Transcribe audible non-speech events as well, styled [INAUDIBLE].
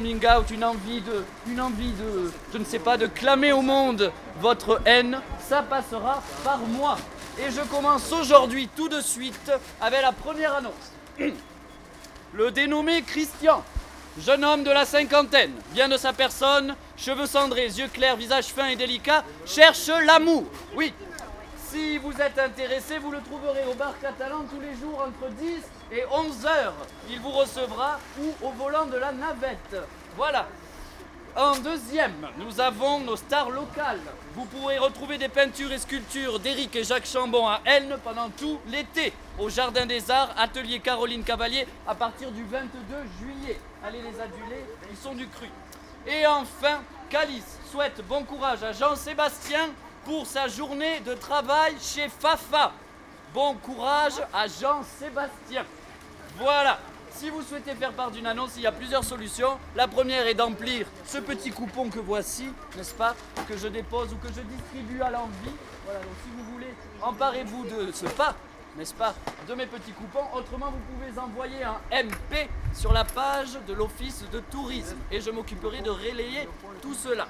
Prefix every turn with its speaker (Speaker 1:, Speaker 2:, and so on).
Speaker 1: une envie de, une envie de, je ne sais pas, de clamer au monde votre haine, ça passera par moi. Et je commence aujourd'hui tout de suite avec la première annonce. [CLEARS THROAT] Le dénommé Christian, jeune homme de la cinquantaine, bien de sa personne, cheveux cendrés, yeux clairs, visage fin et délicat, cherche l'amour. Oui, si vous êtes intéressé, vous le trouverez au bar catalan tous les jours entre 10 et 11 heures. Il vous recevra ou au volant de la navette. Voilà. En deuxième, nous avons nos stars locales. Vous pourrez retrouver des peintures et sculptures d'Éric et Jacques Chambon à Elne pendant tout l'été, au Jardin des Arts, atelier Caroline Cavalier, à partir du 22 juillet. Allez les aduler, ils sont du cru. Et enfin, Calice souhaite bon courage à Jean-Sébastien pour sa journée de travail chez Fafa. Bon courage à Jean-Sébastien. Voilà. Si vous souhaitez faire part d'une annonce, il y a plusieurs solutions. La première est d'emplir ce petit coupon que voici, n'est-ce pas, que je dépose ou que je distribue à l'envie. Voilà, donc si vous voulez, emparez-vous de ce pas, n'est-ce pas, de mes petits coupons. Autrement, vous pouvez envoyer un MP sur la page de l'Office de tourisme et je m'occuperai de relayer tout cela.